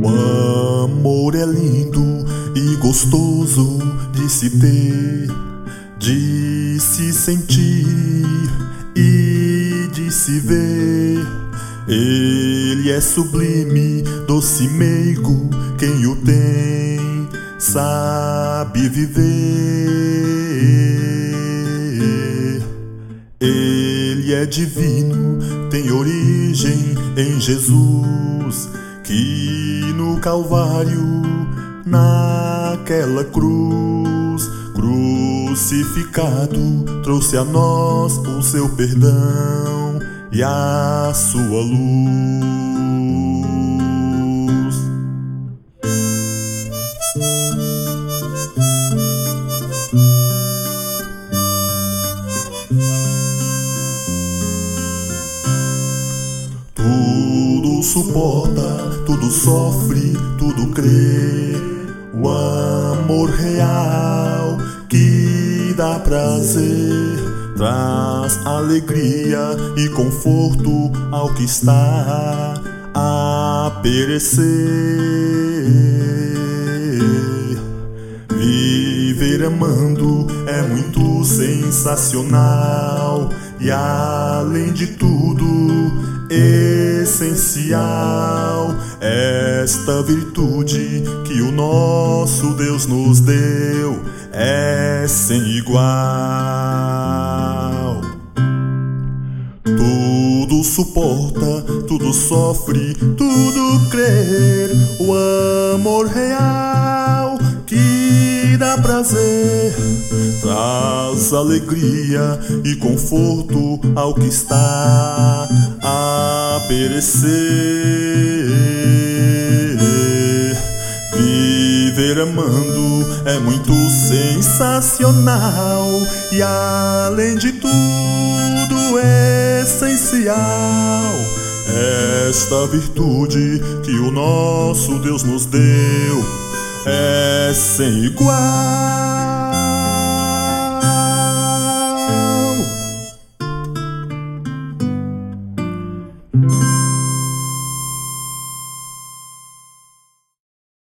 O amor é lindo e gostoso de se ter, de se sentir e de se ver. Ele é sublime, doce meigo, quem o tem sabe viver. Ele é divino, tem origem em Jesus que no Calvário, naquela cruz, crucificado, trouxe a nós o seu perdão e a sua luz. Suporta, tudo sofre, tudo crê. O amor real que dá prazer, traz alegria e conforto ao que está a perecer. Viver amando é muito sensacional e além de tudo essencial esta virtude que o nosso Deus nos deu é sem igual. Tudo suporta, tudo sofre, tudo crer. O amor real que dá prazer, traz alegria e conforto ao que está perecer. Viver amando é muito sensacional e além de tudo essencial. Esta virtude que o nosso Deus nos deu é sem igual.